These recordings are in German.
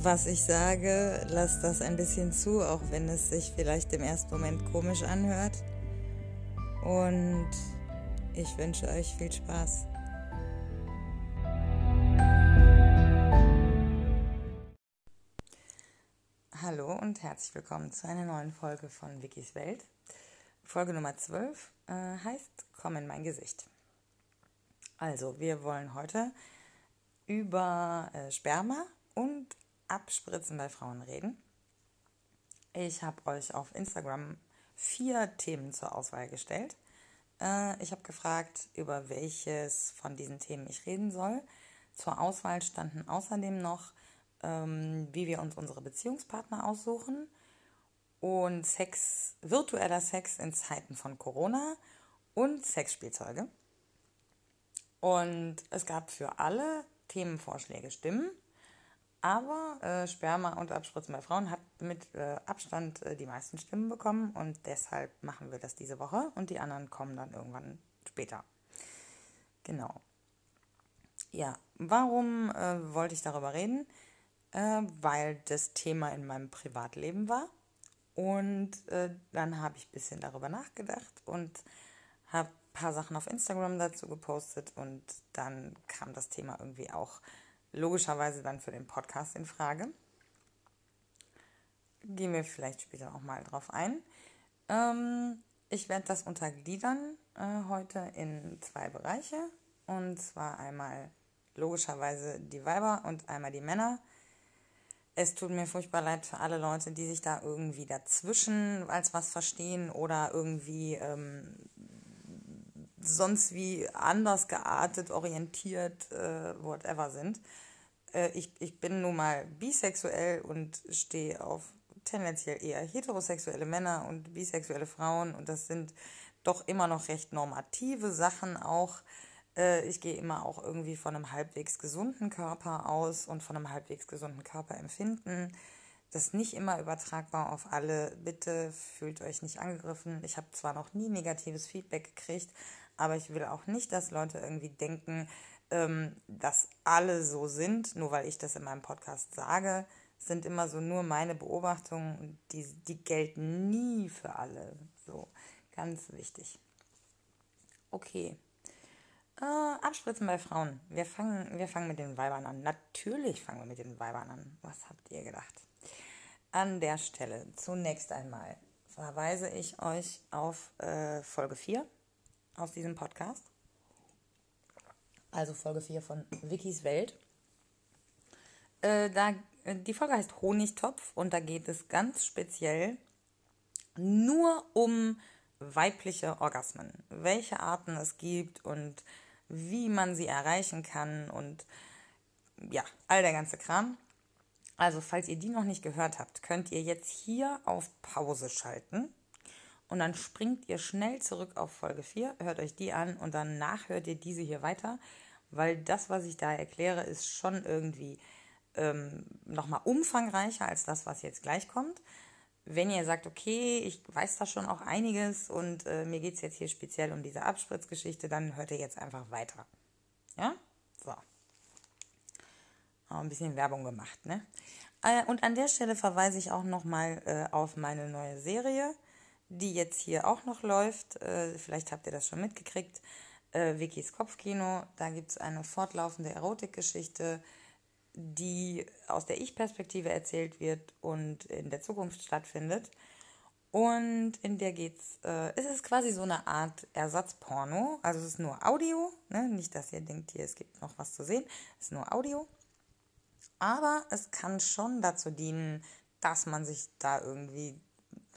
was ich sage, lasst das ein bisschen zu, auch wenn es sich vielleicht im ersten Moment komisch anhört. Und ich wünsche euch viel Spaß. Hallo und herzlich willkommen zu einer neuen Folge von Wikis Welt. Folge Nummer 12 äh, heißt Komm in mein Gesicht. Also, wir wollen heute über äh, Sperma und Abspritzen bei Frauen reden. Ich habe euch auf Instagram vier Themen zur Auswahl gestellt. Äh, ich habe gefragt, über welches von diesen Themen ich reden soll. Zur Auswahl standen außerdem noch, ähm, wie wir uns unsere Beziehungspartner aussuchen und Sex, virtueller Sex in Zeiten von Corona und Sexspielzeuge. Und es gab für alle Themenvorschläge Stimmen. Aber äh, Sperma und Abspritzen bei Frauen hat mit äh, Abstand äh, die meisten Stimmen bekommen und deshalb machen wir das diese Woche und die anderen kommen dann irgendwann später. Genau. Ja, warum äh, wollte ich darüber reden? Äh, weil das Thema in meinem Privatleben war und äh, dann habe ich ein bisschen darüber nachgedacht und habe ein paar Sachen auf Instagram dazu gepostet und dann kam das Thema irgendwie auch logischerweise dann für den Podcast in Frage. Gehen wir vielleicht später auch mal drauf ein. Ähm, ich werde das untergliedern äh, heute in zwei Bereiche. Und zwar einmal logischerweise die Weiber und einmal die Männer. Es tut mir furchtbar leid für alle Leute, die sich da irgendwie dazwischen als was verstehen oder irgendwie ähm, sonst wie anders geartet, orientiert, äh, whatever sind. Äh, ich, ich bin nun mal bisexuell und stehe auf tendenziell eher heterosexuelle Männer und bisexuelle Frauen und das sind doch immer noch recht normative Sachen auch. Äh, ich gehe immer auch irgendwie von einem halbwegs gesunden Körper aus und von einem halbwegs gesunden Körperempfinden. Das ist nicht immer übertragbar auf alle. Bitte fühlt euch nicht angegriffen. Ich habe zwar noch nie negatives Feedback gekriegt, aber ich will auch nicht, dass Leute irgendwie denken, ähm, dass alle so sind, nur weil ich das in meinem Podcast sage, sind immer so nur meine Beobachtungen die, die gelten nie für alle. So, ganz wichtig. Okay. Äh, Abspritzen bei Frauen. Wir fangen, wir fangen mit den Weibern an. Natürlich fangen wir mit den Weibern an. Was habt ihr gedacht? An der Stelle zunächst einmal verweise ich euch auf äh, Folge 4 aus diesem Podcast. Also Folge 4 von Wikis Welt. Äh, da, äh, die Folge heißt Honigtopf und da geht es ganz speziell nur um weibliche Orgasmen. Welche Arten es gibt und wie man sie erreichen kann und ja, all der ganze Kram. Also, falls ihr die noch nicht gehört habt, könnt ihr jetzt hier auf Pause schalten und dann springt ihr schnell zurück auf Folge 4, hört euch die an und danach hört ihr diese hier weiter, weil das, was ich da erkläre, ist schon irgendwie ähm, nochmal umfangreicher als das, was jetzt gleich kommt. Wenn ihr sagt, okay, ich weiß da schon auch einiges und äh, mir geht es jetzt hier speziell um diese Abspritzgeschichte, dann hört ihr jetzt einfach weiter. Ja? So. Auch ein bisschen Werbung gemacht, ne? Äh, und an der Stelle verweise ich auch nochmal äh, auf meine neue Serie die jetzt hier auch noch läuft. Äh, vielleicht habt ihr das schon mitgekriegt. Äh, Wikis Kopfkino. Da gibt es eine fortlaufende Erotikgeschichte, die aus der Ich-Perspektive erzählt wird und in der Zukunft stattfindet. Und in der geht's, äh, es ist quasi so eine Art Ersatzporno. Also es ist nur Audio, ne? Nicht, dass ihr denkt, hier, es gibt noch was zu sehen. Es ist nur Audio. Aber es kann schon dazu dienen, dass man sich da irgendwie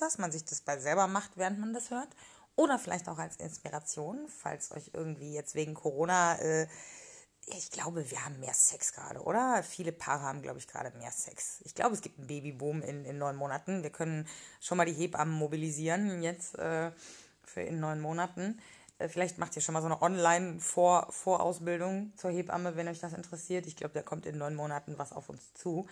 dass man sich das bei selber macht, während man das hört. Oder vielleicht auch als Inspiration, falls euch irgendwie jetzt wegen Corona äh, ich glaube, wir haben mehr Sex gerade, oder? Viele Paare haben, glaube ich, gerade mehr Sex. Ich glaube, es gibt einen Babyboom in, in neun Monaten. Wir können schon mal die Hebammen mobilisieren jetzt äh, für in neun Monaten. Äh, vielleicht macht ihr schon mal so eine Online-Vorausbildung zur Hebamme, wenn euch das interessiert. Ich glaube, da kommt in neun Monaten was auf uns zu.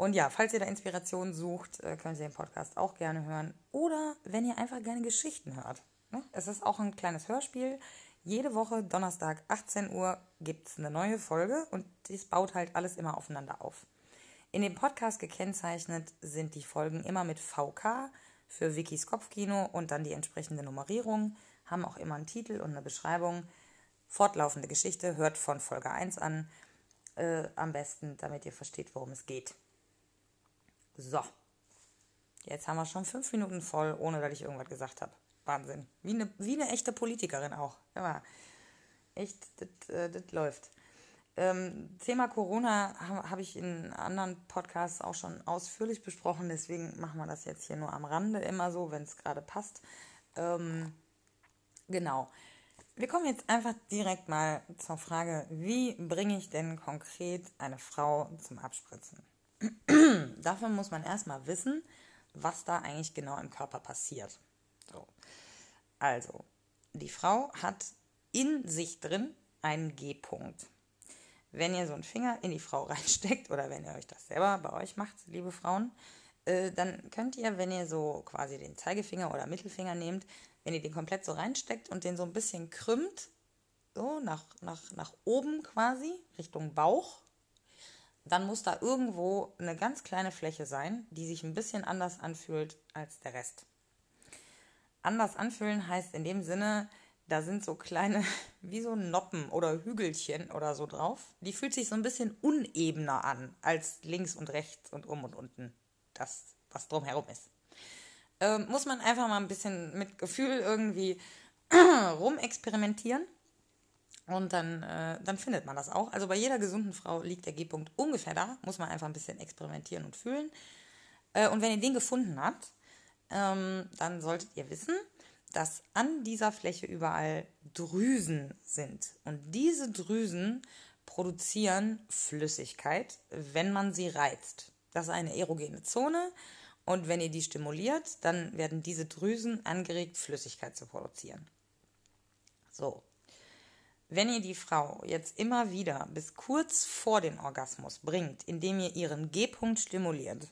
Und ja, falls ihr da Inspiration sucht, äh, könnt ihr den Podcast auch gerne hören. Oder wenn ihr einfach gerne Geschichten hört. Ne? Es ist auch ein kleines Hörspiel. Jede Woche, Donnerstag, 18 Uhr, gibt es eine neue Folge und das baut halt alles immer aufeinander auf. In dem Podcast gekennzeichnet sind die Folgen immer mit VK für Wikis Kopfkino und dann die entsprechende Nummerierung, haben auch immer einen Titel und eine Beschreibung. Fortlaufende Geschichte, hört von Folge 1 an, äh, am besten, damit ihr versteht, worum es geht. So, jetzt haben wir schon fünf Minuten voll, ohne dass ich irgendwas gesagt habe. Wahnsinn. Wie eine, wie eine echte Politikerin auch. Ja, echt, das, äh, das läuft. Ähm, Thema Corona habe hab ich in anderen Podcasts auch schon ausführlich besprochen, deswegen machen wir das jetzt hier nur am Rande immer so, wenn es gerade passt. Ähm, genau. Wir kommen jetzt einfach direkt mal zur Frage, wie bringe ich denn konkret eine Frau zum Abspritzen? Dafür muss man erstmal wissen, was da eigentlich genau im Körper passiert. So. Also, die Frau hat in sich drin einen G-Punkt. Wenn ihr so einen Finger in die Frau reinsteckt oder wenn ihr euch das selber bei euch macht, liebe Frauen, äh, dann könnt ihr, wenn ihr so quasi den Zeigefinger oder Mittelfinger nehmt, wenn ihr den komplett so reinsteckt und den so ein bisschen krümmt, so nach, nach, nach oben quasi, Richtung Bauch, dann muss da irgendwo eine ganz kleine Fläche sein, die sich ein bisschen anders anfühlt als der Rest. Anders anfühlen heißt in dem Sinne, da sind so kleine, wie so Noppen oder Hügelchen oder so drauf. Die fühlt sich so ein bisschen unebener an als links und rechts und um und unten. Das, was drumherum ist. Ähm, muss man einfach mal ein bisschen mit Gefühl irgendwie rumexperimentieren. Und dann, äh, dann findet man das auch. Also bei jeder gesunden Frau liegt der G-Punkt ungefähr da. Muss man einfach ein bisschen experimentieren und fühlen. Äh, und wenn ihr den gefunden habt, ähm, dann solltet ihr wissen, dass an dieser Fläche überall Drüsen sind. Und diese Drüsen produzieren Flüssigkeit, wenn man sie reizt. Das ist eine erogene Zone. Und wenn ihr die stimuliert, dann werden diese Drüsen angeregt, Flüssigkeit zu produzieren. So, wenn ihr die Frau jetzt immer wieder bis kurz vor den Orgasmus bringt, indem ihr ihren G-Punkt stimuliert,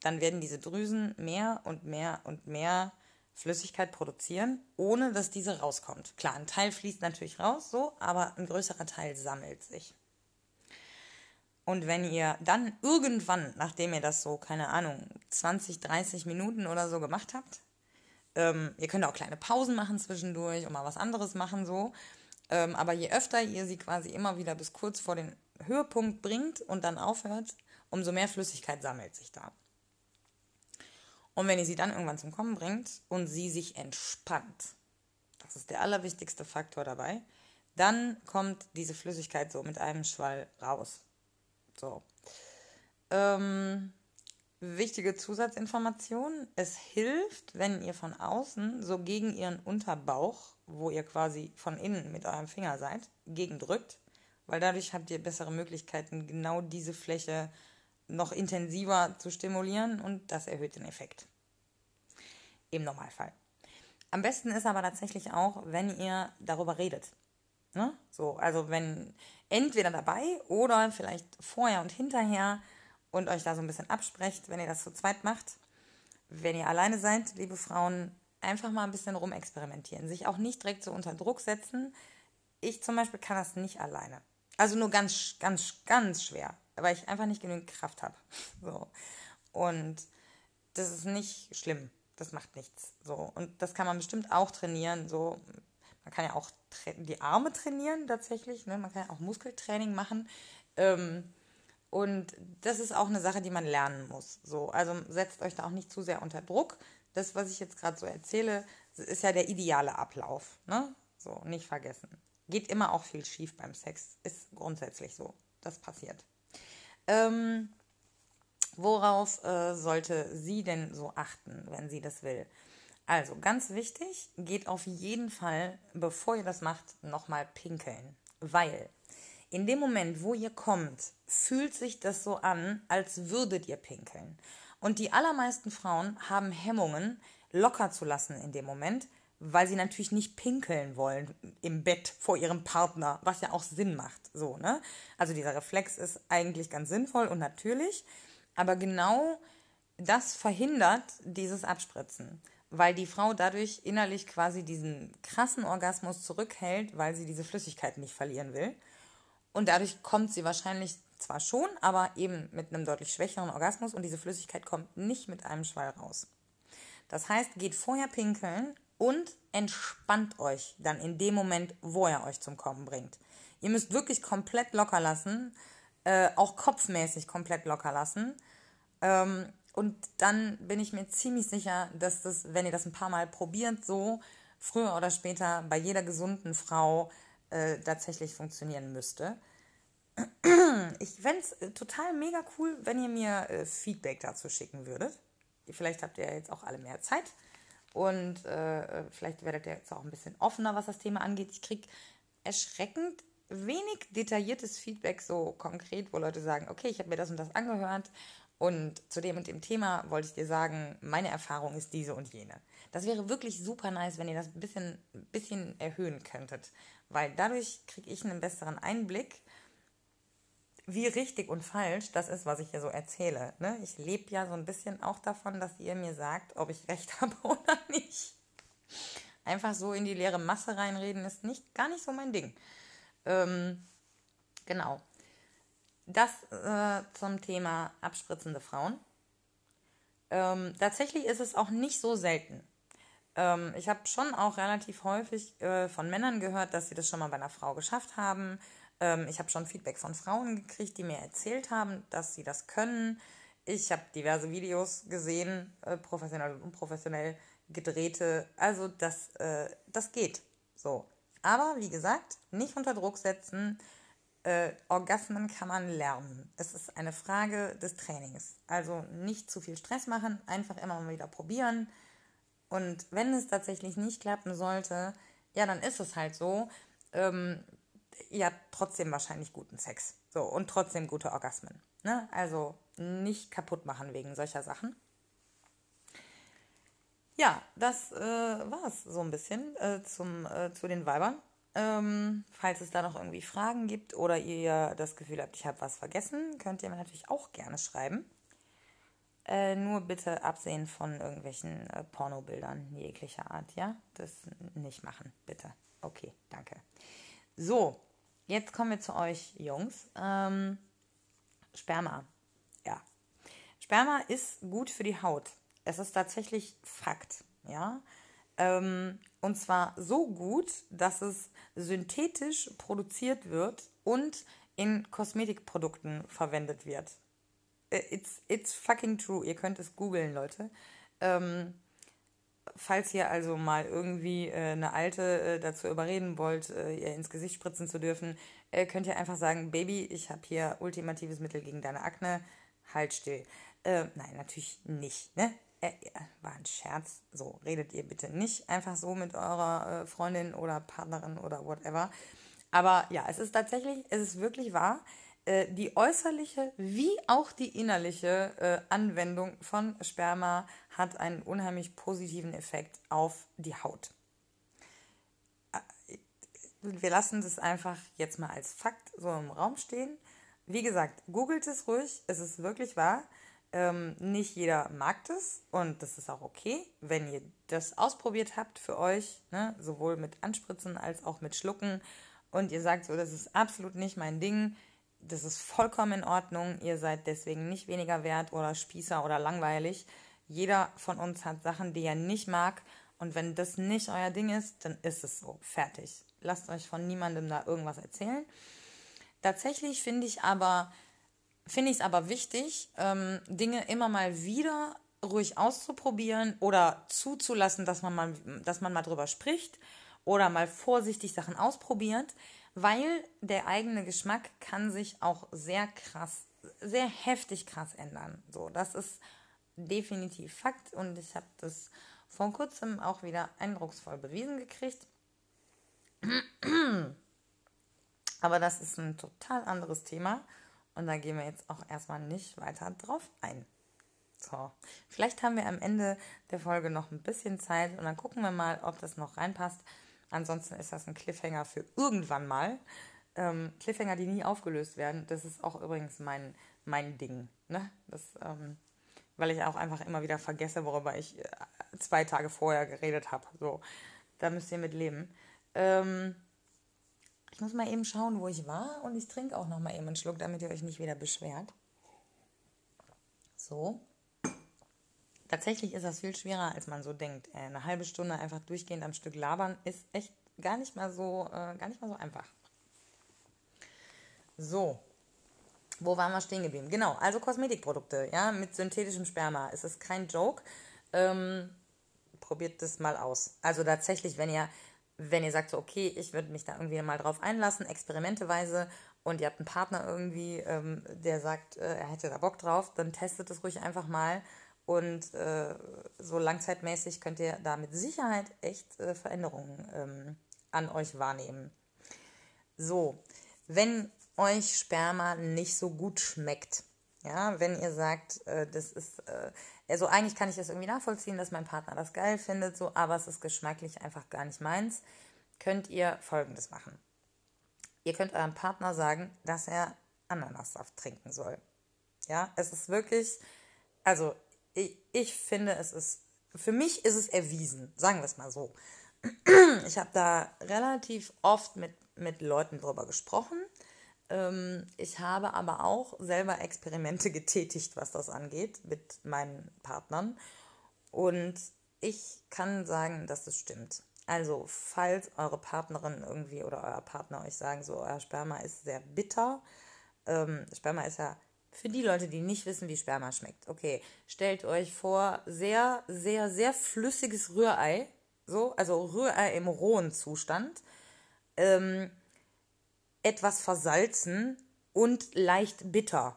dann werden diese Drüsen mehr und mehr und mehr Flüssigkeit produzieren, ohne dass diese rauskommt. Klar, ein Teil fließt natürlich raus, so, aber ein größerer Teil sammelt sich. Und wenn ihr dann irgendwann, nachdem ihr das so, keine Ahnung, 20, 30 Minuten oder so gemacht habt, ähm, ihr könnt auch kleine Pausen machen zwischendurch und mal was anderes machen, so, ähm, aber je öfter ihr sie quasi immer wieder bis kurz vor den Höhepunkt bringt und dann aufhört, umso mehr Flüssigkeit sammelt sich da. Und wenn ihr sie dann irgendwann zum Kommen bringt und sie sich entspannt, das ist der allerwichtigste Faktor dabei, dann kommt diese Flüssigkeit so mit einem Schwall raus. So. Ähm, wichtige Zusatzinformation: Es hilft, wenn ihr von außen so gegen ihren Unterbauch wo ihr quasi von innen mit eurem Finger seid, gegendrückt, weil dadurch habt ihr bessere Möglichkeiten, genau diese Fläche noch intensiver zu stimulieren und das erhöht den Effekt. Im Normalfall. Am besten ist aber tatsächlich auch, wenn ihr darüber redet. Ne? So, also wenn entweder dabei oder vielleicht vorher und hinterher und euch da so ein bisschen absprecht, wenn ihr das zu zweit macht. Wenn ihr alleine seid, liebe Frauen, einfach mal ein bisschen rumexperimentieren. Sich auch nicht direkt so unter Druck setzen. Ich zum Beispiel kann das nicht alleine. Also nur ganz, ganz, ganz schwer, weil ich einfach nicht genügend Kraft habe. So. Und das ist nicht schlimm. Das macht nichts. So. Und das kann man bestimmt auch trainieren. So. Man kann ja auch die Arme trainieren tatsächlich. Ne? Man kann ja auch Muskeltraining machen. Ähm, und das ist auch eine Sache, die man lernen muss. So, also setzt euch da auch nicht zu sehr unter Druck das, was ich jetzt gerade so erzähle, ist ja der ideale Ablauf. Ne? So, nicht vergessen. Geht immer auch viel schief beim Sex. Ist grundsätzlich so. Das passiert. Ähm, worauf äh, sollte sie denn so achten, wenn sie das will? Also, ganz wichtig, geht auf jeden Fall, bevor ihr das macht, nochmal pinkeln. Weil in dem Moment, wo ihr kommt, fühlt sich das so an, als würdet ihr pinkeln. Und die allermeisten Frauen haben Hemmungen, locker zu lassen in dem Moment, weil sie natürlich nicht pinkeln wollen im Bett vor ihrem Partner, was ja auch Sinn macht, so, ne? Also dieser Reflex ist eigentlich ganz sinnvoll und natürlich, aber genau das verhindert dieses Abspritzen, weil die Frau dadurch innerlich quasi diesen krassen Orgasmus zurückhält, weil sie diese Flüssigkeit nicht verlieren will. Und dadurch kommt sie wahrscheinlich zwar schon, aber eben mit einem deutlich schwächeren Orgasmus und diese Flüssigkeit kommt nicht mit einem Schwall raus. Das heißt, geht vorher pinkeln und entspannt euch dann in dem Moment, wo er euch zum Kommen bringt. Ihr müsst wirklich komplett locker lassen, äh, auch kopfmäßig komplett locker lassen. Ähm, und dann bin ich mir ziemlich sicher, dass das, wenn ihr das ein paar Mal probiert, so früher oder später bei jeder gesunden Frau äh, tatsächlich funktionieren müsste. Ich fände es äh, total mega cool, wenn ihr mir äh, Feedback dazu schicken würdet. Vielleicht habt ihr ja jetzt auch alle mehr Zeit und äh, vielleicht werdet ihr jetzt auch ein bisschen offener, was das Thema angeht. Ich kriege erschreckend wenig detailliertes Feedback, so konkret, wo Leute sagen, okay, ich habe mir das und das angehört und zu dem und dem Thema wollte ich dir sagen, meine Erfahrung ist diese und jene. Das wäre wirklich super nice, wenn ihr das ein bisschen, bisschen erhöhen könntet, weil dadurch kriege ich einen besseren Einblick wie richtig und falsch das ist, was ich hier so erzähle. Ne? Ich lebe ja so ein bisschen auch davon, dass ihr mir sagt, ob ich recht habe oder nicht. Einfach so in die leere Masse reinreden ist nicht gar nicht so mein Ding. Ähm, genau. Das äh, zum Thema abspritzende Frauen. Ähm, tatsächlich ist es auch nicht so selten. Ähm, ich habe schon auch relativ häufig äh, von Männern gehört, dass sie das schon mal bei einer Frau geschafft haben ähm, ich habe schon Feedback von Frauen gekriegt, die mir erzählt haben, dass sie das können. Ich habe diverse Videos gesehen, äh, professionell und unprofessionell gedrehte. Also das, äh, das geht. So. Aber wie gesagt, nicht unter Druck setzen. Äh, Orgasmen kann man lernen. Es ist eine Frage des Trainings. Also nicht zu viel Stress machen, einfach immer mal wieder probieren. Und wenn es tatsächlich nicht klappen sollte, ja, dann ist es halt so. Ähm, habt trotzdem wahrscheinlich guten Sex. So, und trotzdem gute Orgasmen. Ne? Also nicht kaputt machen wegen solcher Sachen. Ja, das äh, war es so ein bisschen äh, zum, äh, zu den Weibern. Ähm, falls es da noch irgendwie Fragen gibt oder ihr das Gefühl habt, ich habe was vergessen, könnt ihr mir natürlich auch gerne schreiben. Äh, nur bitte absehen von irgendwelchen äh, Pornobildern jeglicher Art, ja? Das nicht machen, bitte. Okay, danke. So, jetzt kommen wir zu euch, Jungs. Ähm, Sperma. Ja. Sperma ist gut für die Haut. Es ist tatsächlich Fakt, ja. Ähm, und zwar so gut, dass es synthetisch produziert wird und in Kosmetikprodukten verwendet wird. Äh, it's, it's fucking true. Ihr könnt es googeln, Leute. Ähm, falls ihr also mal irgendwie äh, eine Alte äh, dazu überreden wollt, äh, ihr ins Gesicht spritzen zu dürfen, äh, könnt ihr einfach sagen, Baby, ich habe hier ultimatives Mittel gegen deine Akne, halt still. Äh, nein, natürlich nicht, ne? War ein Scherz. So, redet ihr bitte nicht einfach so mit eurer Freundin oder Partnerin oder whatever. Aber ja, es ist tatsächlich, es ist wirklich wahr. Äh, die äußerliche wie auch die innerliche äh, Anwendung von Sperma hat einen unheimlich positiven Effekt auf die Haut. Äh, wir lassen das einfach jetzt mal als Fakt so im Raum stehen. Wie gesagt, googelt es ruhig, es ist wirklich wahr. Ähm, nicht jeder mag das und das ist auch okay, wenn ihr das ausprobiert habt für euch, ne, sowohl mit Anspritzen als auch mit Schlucken und ihr sagt so, das ist absolut nicht mein Ding das ist vollkommen in Ordnung. Ihr seid deswegen nicht weniger wert oder Spießer oder langweilig. Jeder von uns hat Sachen, die er nicht mag. Und wenn das nicht euer Ding ist, dann ist es so. Fertig. Lasst euch von niemandem da irgendwas erzählen. Tatsächlich finde ich aber, finde ich es aber wichtig, ähm, Dinge immer mal wieder ruhig auszuprobieren oder zuzulassen, dass man mal, dass man mal drüber spricht oder mal vorsichtig Sachen ausprobiert, weil der eigene Geschmack kann sich auch sehr krass, sehr heftig krass ändern. So, das ist definitiv Fakt und ich habe das vor kurzem auch wieder eindrucksvoll bewiesen gekriegt. Aber das ist ein total anderes Thema und da gehen wir jetzt auch erstmal nicht weiter drauf ein. So, vielleicht haben wir am Ende der Folge noch ein bisschen Zeit und dann gucken wir mal, ob das noch reinpasst. Ansonsten ist das ein Cliffhanger für irgendwann mal. Ähm, Cliffhanger, die nie aufgelöst werden, das ist auch übrigens mein, mein Ding. Ne? Das, ähm, weil ich auch einfach immer wieder vergesse, worüber ich äh, zwei Tage vorher geredet habe. So, da müsst ihr mit leben. Ähm, ich muss mal eben schauen, wo ich war und ich trinke auch noch mal eben einen Schluck, damit ihr euch nicht wieder beschwert. So. Tatsächlich ist das viel schwerer, als man so denkt. Äh, eine halbe Stunde einfach durchgehend am Stück labern ist echt gar nicht mal so, äh, gar nicht mal so einfach. So, wo waren wir stehen geblieben? Genau, also Kosmetikprodukte, ja, mit synthetischem Sperma. Es ist kein Joke. Ähm, probiert das mal aus. Also tatsächlich, wenn ihr, wenn ihr sagt, so, okay, ich würde mich da irgendwie mal drauf einlassen, experimenteweise, und ihr habt einen Partner irgendwie, ähm, der sagt, äh, er hätte da Bock drauf, dann testet es ruhig einfach mal. Und äh, so langzeitmäßig könnt ihr da mit Sicherheit echt äh, Veränderungen ähm, an euch wahrnehmen. So, wenn euch Sperma nicht so gut schmeckt. Ja, wenn ihr sagt, äh, das ist, äh, also eigentlich kann ich das irgendwie nachvollziehen, dass mein Partner das geil findet, so, aber es ist geschmacklich einfach gar nicht meins, könnt ihr folgendes machen. Ihr könnt eurem Partner sagen, dass er Ananassaft trinken soll. Ja, es ist wirklich, also ich, ich finde, es ist, für mich ist es erwiesen, sagen wir es mal so. Ich habe da relativ oft mit, mit Leuten drüber gesprochen ähm, ich habe aber auch selber Experimente getätigt, was das angeht, mit meinen Partnern. Und ich kann sagen, dass es stimmt. Also, falls eure Partnerin irgendwie oder euer Partner euch sagen, so, euer Sperma ist sehr bitter. Ähm, Sperma ist ja für die Leute, die nicht wissen, wie Sperma schmeckt. Okay, stellt euch vor, sehr, sehr, sehr flüssiges Rührei. So, also Rührei im rohen Zustand. Ähm, etwas versalzen und leicht bitter.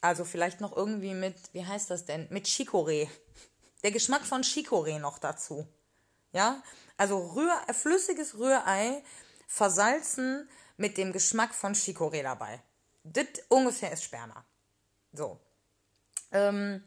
Also vielleicht noch irgendwie mit, wie heißt das denn? Mit Chicorée. Der Geschmack von Chicorée noch dazu. Ja? Also Rühr, flüssiges Rührei versalzen mit dem Geschmack von Chicorée dabei. Das ungefähr ist Sperma. So. Ähm,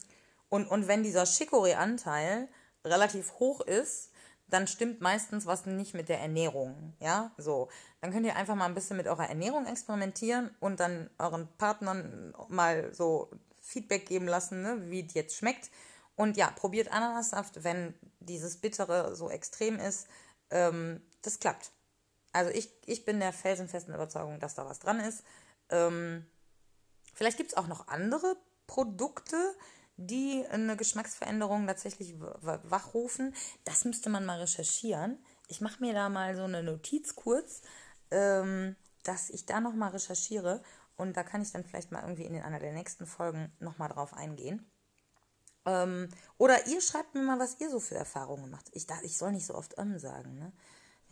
und, und wenn dieser Chicorée-Anteil relativ hoch ist, dann stimmt meistens was nicht mit der Ernährung. Ja, so. Dann könnt ihr einfach mal ein bisschen mit eurer Ernährung experimentieren und dann euren Partnern mal so Feedback geben lassen, ne, wie es jetzt schmeckt. Und ja, probiert Ananassaft, wenn dieses Bittere so extrem ist. Ähm, das klappt. Also ich, ich bin der felsenfesten Überzeugung, dass da was dran ist. Ähm, vielleicht gibt es auch noch andere Produkte, die eine Geschmacksveränderung tatsächlich wachrufen. Das müsste man mal recherchieren. Ich mache mir da mal so eine Notiz kurz, ähm, dass ich da nochmal recherchiere und da kann ich dann vielleicht mal irgendwie in einer der nächsten Folgen nochmal drauf eingehen. Ähm, oder ihr schreibt mir mal, was ihr so für Erfahrungen macht. Ich ich soll nicht so oft ähm sagen, ne?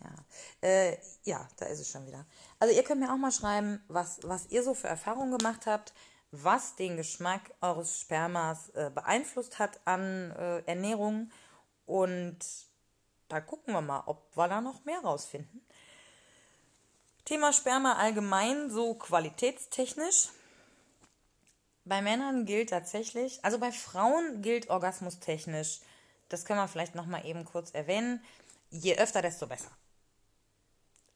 Ja. Äh, ja, da ist es schon wieder. Also ihr könnt mir auch mal schreiben, was, was ihr so für Erfahrungen gemacht habt was den Geschmack eures Spermas äh, beeinflusst hat an äh, Ernährung. Und da gucken wir mal, ob wir da noch mehr rausfinden. Thema Sperma allgemein, so qualitätstechnisch. Bei Männern gilt tatsächlich, also bei Frauen gilt orgasmustechnisch, das können wir vielleicht noch mal eben kurz erwähnen, je öfter, desto besser.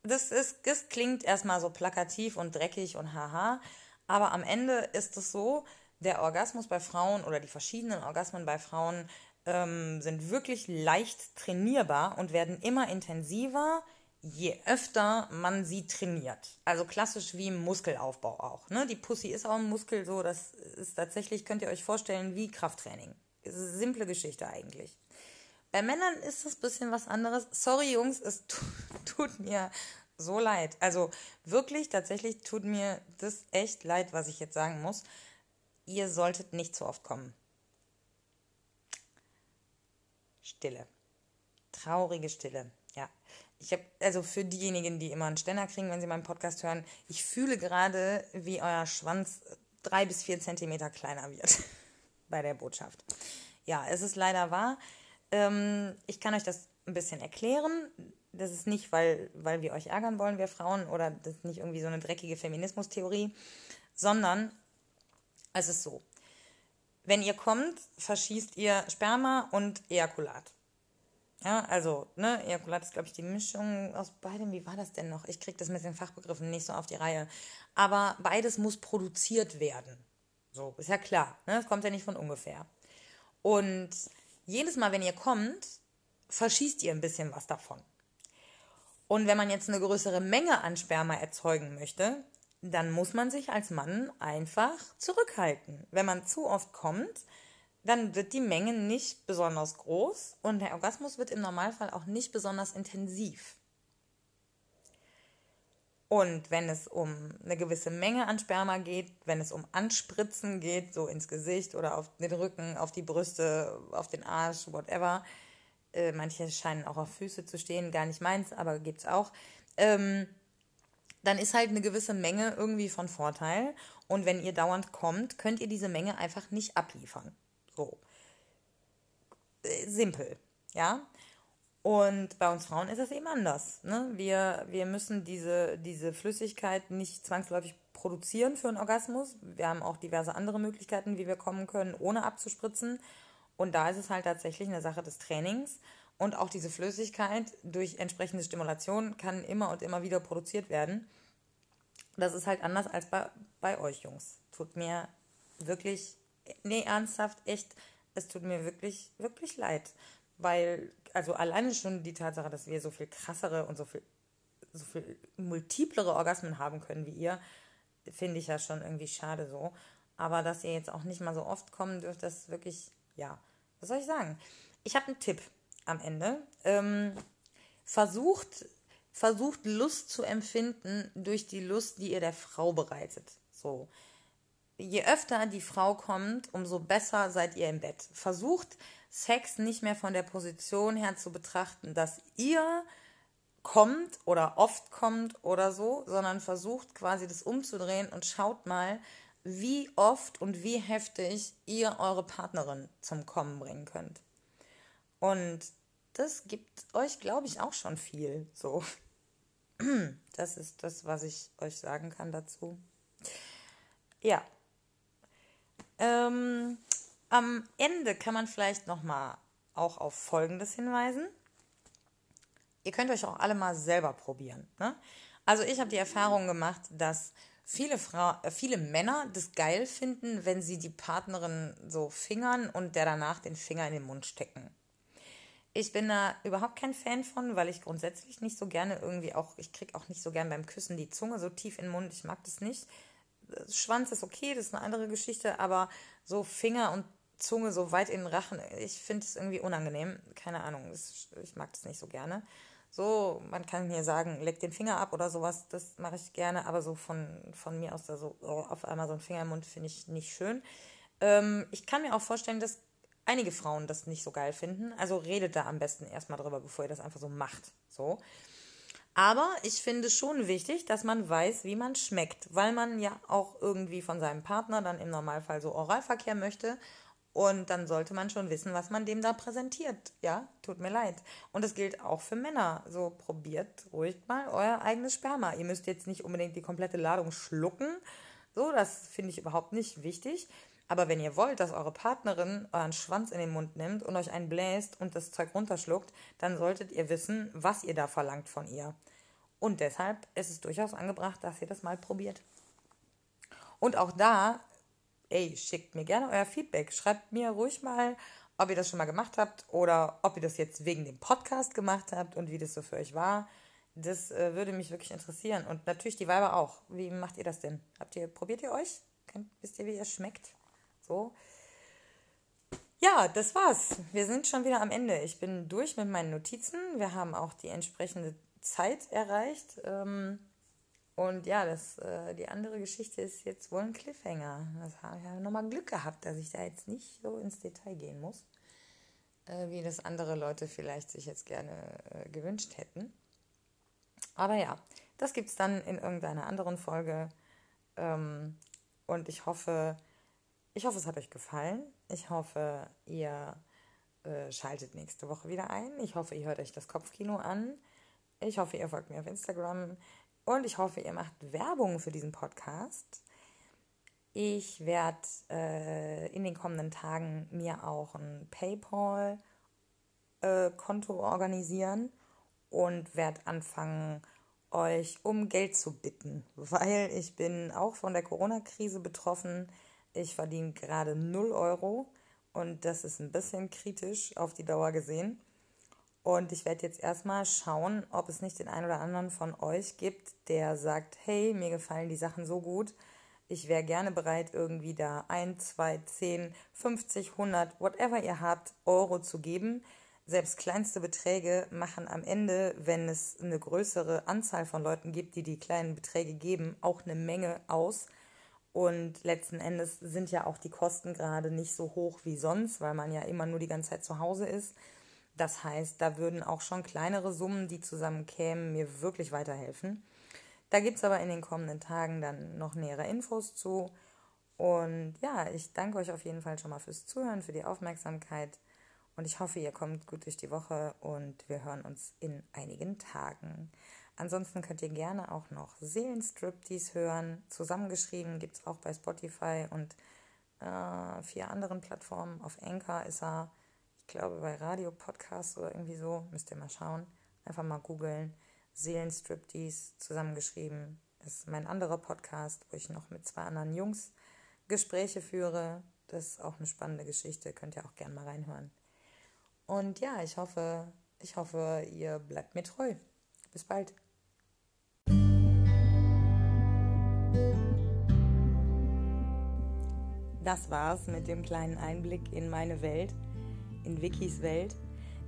Das, ist, das klingt erstmal so plakativ und dreckig und haha, aber am Ende ist es so, der Orgasmus bei Frauen oder die verschiedenen Orgasmen bei Frauen ähm, sind wirklich leicht trainierbar und werden immer intensiver, je öfter man sie trainiert. Also klassisch wie im Muskelaufbau auch. Ne? Die Pussy ist auch ein Muskel, so das ist tatsächlich, könnt ihr euch vorstellen, wie Krafttraining. Simple Geschichte eigentlich. Bei Männern ist das ein bisschen was anderes. Sorry, Jungs, es tut mir so leid. Also wirklich, tatsächlich tut mir das echt leid, was ich jetzt sagen muss. Ihr solltet nicht zu oft kommen. Stille. Traurige Stille. Ja. Ich habe, also für diejenigen, die immer einen Ständer kriegen, wenn sie meinen Podcast hören, ich fühle gerade, wie euer Schwanz drei bis vier Zentimeter kleiner wird bei der Botschaft. Ja, es ist leider wahr. Ähm, ich kann euch das ein bisschen erklären das ist nicht, weil, weil wir euch ärgern wollen, wir Frauen, oder das ist nicht irgendwie so eine dreckige Feminismustheorie, sondern es ist so. Wenn ihr kommt, verschießt ihr Sperma und Ejakulat. Ja, also, ne, Ejakulat ist, glaube ich, die Mischung aus beidem. Wie war das denn noch? Ich kriege das mit den Fachbegriffen nicht so auf die Reihe. Aber beides muss produziert werden. So, ist ja klar. Ne? Das kommt ja nicht von ungefähr. Und jedes Mal, wenn ihr kommt, verschießt ihr ein bisschen was davon. Und wenn man jetzt eine größere Menge an Sperma erzeugen möchte, dann muss man sich als Mann einfach zurückhalten. Wenn man zu oft kommt, dann wird die Menge nicht besonders groß und der Orgasmus wird im Normalfall auch nicht besonders intensiv. Und wenn es um eine gewisse Menge an Sperma geht, wenn es um Anspritzen geht, so ins Gesicht oder auf den Rücken, auf die Brüste, auf den Arsch, whatever, äh, manche scheinen auch auf Füße zu stehen, gar nicht meins, aber gibt's auch. Ähm, dann ist halt eine gewisse Menge irgendwie von Vorteil. Und wenn ihr dauernd kommt, könnt ihr diese Menge einfach nicht abliefern. So. Äh, simpel, ja. Und bei uns Frauen ist es eben anders. Ne? Wir, wir müssen diese, diese Flüssigkeit nicht zwangsläufig produzieren für einen Orgasmus. Wir haben auch diverse andere Möglichkeiten, wie wir kommen können, ohne abzuspritzen. Und da ist es halt tatsächlich eine Sache des Trainings. Und auch diese Flüssigkeit durch entsprechende Stimulation kann immer und immer wieder produziert werden. Das ist halt anders als bei, bei euch Jungs. Tut mir wirklich, nee, ernsthaft, echt, es tut mir wirklich, wirklich leid. Weil, also alleine schon die Tatsache, dass wir so viel krassere und so viel, so viel multiplere Orgasmen haben können wie ihr, finde ich ja schon irgendwie schade so. Aber dass ihr jetzt auch nicht mal so oft kommen dürft, das ist wirklich, ja, was soll ich sagen? Ich habe einen Tipp am Ende. Ähm, versucht, versucht Lust zu empfinden durch die Lust, die ihr der Frau bereitet. So. Je öfter die Frau kommt, umso besser seid ihr im Bett. Versucht Sex nicht mehr von der Position her zu betrachten, dass ihr kommt oder oft kommt oder so, sondern versucht quasi das umzudrehen und schaut mal, wie oft und wie heftig ihr eure Partnerin zum Kommen bringen könnt. Und das gibt euch, glaube ich, auch schon viel. So. Das ist das, was ich euch sagen kann dazu. Ja. Ähm, am Ende kann man vielleicht noch mal auch auf Folgendes hinweisen. Ihr könnt euch auch alle mal selber probieren. Ne? Also ich habe die Erfahrung gemacht, dass viele, Frau, äh, viele Männer das geil finden, wenn sie die Partnerin so fingern und der danach den Finger in den Mund stecken. Ich bin da überhaupt kein Fan von, weil ich grundsätzlich nicht so gerne irgendwie auch, ich kriege auch nicht so gern beim Küssen die Zunge so tief in den Mund, ich mag das nicht. Schwanz ist okay, das ist eine andere Geschichte, aber so Finger und Zunge so weit in den Rachen, ich finde es irgendwie unangenehm. Keine Ahnung, ich mag das nicht so gerne. So, man kann hier sagen, leg den Finger ab oder sowas, das mache ich gerne, aber so von, von mir aus da so oh, auf einmal so ein Finger im Mund finde ich nicht schön. Ähm, ich kann mir auch vorstellen, dass einige Frauen das nicht so geil finden. Also redet da am besten erstmal drüber, bevor ihr das einfach so macht. So. Aber ich finde schon wichtig, dass man weiß, wie man schmeckt, weil man ja auch irgendwie von seinem Partner dann im Normalfall so Oralverkehr möchte und dann sollte man schon wissen, was man dem da präsentiert. Ja, tut mir leid. Und das gilt auch für Männer. So probiert ruhig mal euer eigenes Sperma. Ihr müsst jetzt nicht unbedingt die komplette Ladung schlucken. So, das finde ich überhaupt nicht wichtig. Aber wenn ihr wollt, dass eure Partnerin euren Schwanz in den Mund nimmt und euch einen bläst und das Zeug runterschluckt, dann solltet ihr wissen, was ihr da verlangt von ihr. Und deshalb ist es durchaus angebracht, dass ihr das mal probiert. Und auch da ey, schickt mir gerne euer Feedback. Schreibt mir ruhig mal, ob ihr das schon mal gemacht habt oder ob ihr das jetzt wegen dem Podcast gemacht habt und wie das so für euch war. Das äh, würde mich wirklich interessieren. Und natürlich die Weiber auch. Wie macht ihr das denn? Habt ihr, probiert ihr euch? Könnt, wisst ihr, wie ihr schmeckt? So. Ja, das war's. Wir sind schon wieder am Ende. Ich bin durch mit meinen Notizen. Wir haben auch die entsprechende Zeit erreicht. Ähm, und ja, das, äh, die andere Geschichte ist jetzt wohl ein Cliffhanger. Das habe ich ja nochmal Glück gehabt, dass ich da jetzt nicht so ins Detail gehen muss, äh, wie das andere Leute vielleicht sich jetzt gerne äh, gewünscht hätten. Aber ja, das gibt es dann in irgendeiner anderen Folge. Ähm, und ich hoffe, ich hoffe, es hat euch gefallen. Ich hoffe, ihr äh, schaltet nächste Woche wieder ein. Ich hoffe, ihr hört euch das Kopfkino an Ich hoffe, ihr folgt mir auf Instagram und ich hoffe, ihr macht Werbung für diesen Podcast. Ich werde äh, in den kommenden Tagen mir auch ein PayPal-Konto äh, organisieren und werde anfangen, euch um Geld zu bitten, weil ich bin auch von der Corona-Krise betroffen. Ich verdiene gerade 0 Euro und das ist ein bisschen kritisch auf die Dauer gesehen. Und ich werde jetzt erstmal schauen, ob es nicht den einen oder anderen von euch gibt, der sagt, hey, mir gefallen die Sachen so gut. Ich wäre gerne bereit, irgendwie da 1, 2, 10, 50, 100, whatever ihr habt, Euro zu geben. Selbst kleinste Beträge machen am Ende, wenn es eine größere Anzahl von Leuten gibt, die die kleinen Beträge geben, auch eine Menge aus. Und letzten Endes sind ja auch die Kosten gerade nicht so hoch wie sonst, weil man ja immer nur die ganze Zeit zu Hause ist. Das heißt, da würden auch schon kleinere Summen, die zusammenkämen, mir wirklich weiterhelfen. Da gibt es aber in den kommenden Tagen dann noch nähere Infos zu. Und ja, ich danke euch auf jeden Fall schon mal fürs Zuhören, für die Aufmerksamkeit. Und ich hoffe, ihr kommt gut durch die Woche und wir hören uns in einigen Tagen. Ansonsten könnt ihr gerne auch noch Seelenstriptease hören. Zusammengeschrieben gibt es auch bei Spotify und äh, vier anderen Plattformen. Auf Anchor ist er glaube bei Radio Podcast oder irgendwie so, müsst ihr mal schauen. Einfach mal googeln. Seelenstriptease zusammengeschrieben. Das ist mein anderer Podcast, wo ich noch mit zwei anderen Jungs Gespräche führe. Das ist auch eine spannende Geschichte, könnt ihr auch gerne mal reinhören. Und ja, ich hoffe, ich hoffe, ihr bleibt mir treu. Bis bald. Das war's mit dem kleinen Einblick in meine Welt in Wikis Welt.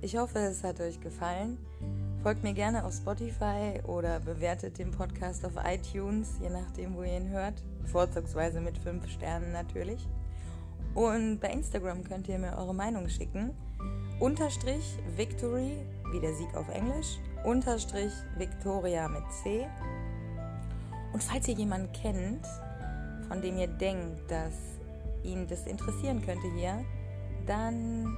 Ich hoffe, es hat euch gefallen. Folgt mir gerne auf Spotify oder bewertet den Podcast auf iTunes, je nachdem, wo ihr ihn hört. Vorzugsweise mit 5 Sternen natürlich. Und bei Instagram könnt ihr mir eure Meinung schicken. Unterstrich Victory, wie der Sieg auf Englisch. Unterstrich Victoria mit C. Und falls ihr jemanden kennt, von dem ihr denkt, dass ihn das interessieren könnte hier, dann